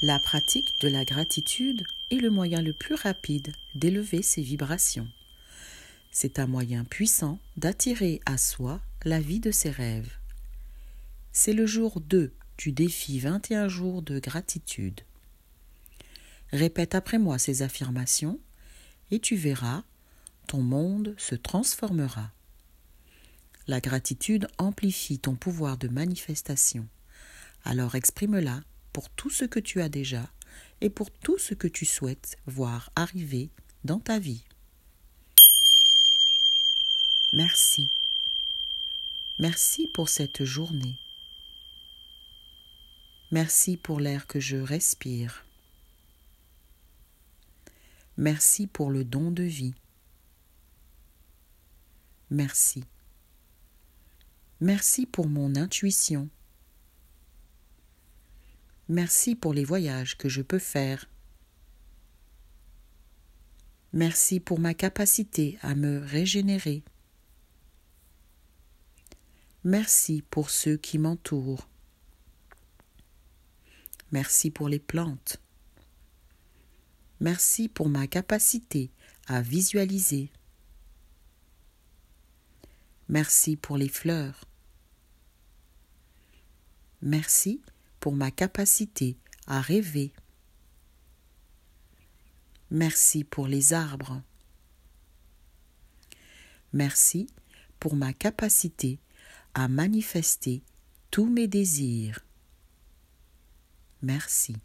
La pratique de la gratitude est le moyen le plus rapide d'élever ses vibrations. C'est un moyen puissant d'attirer à soi la vie de ses rêves. C'est le jour 2 du défi 21 jours de gratitude. Répète après moi ces affirmations et tu verras, ton monde se transformera. La gratitude amplifie ton pouvoir de manifestation. Alors exprime-la pour tout ce que tu as déjà et pour tout ce que tu souhaites voir arriver dans ta vie. Merci. Merci pour cette journée. Merci pour l'air que je respire. Merci pour le don de vie. Merci. Merci pour mon intuition. Merci pour les voyages que je peux faire. Merci pour ma capacité à me régénérer. Merci pour ceux qui m'entourent. Merci pour les plantes. Merci pour ma capacité à visualiser. Merci pour les fleurs. Merci pour ma capacité à rêver. Merci pour les arbres. Merci pour ma capacité à manifester tous mes désirs. Merci.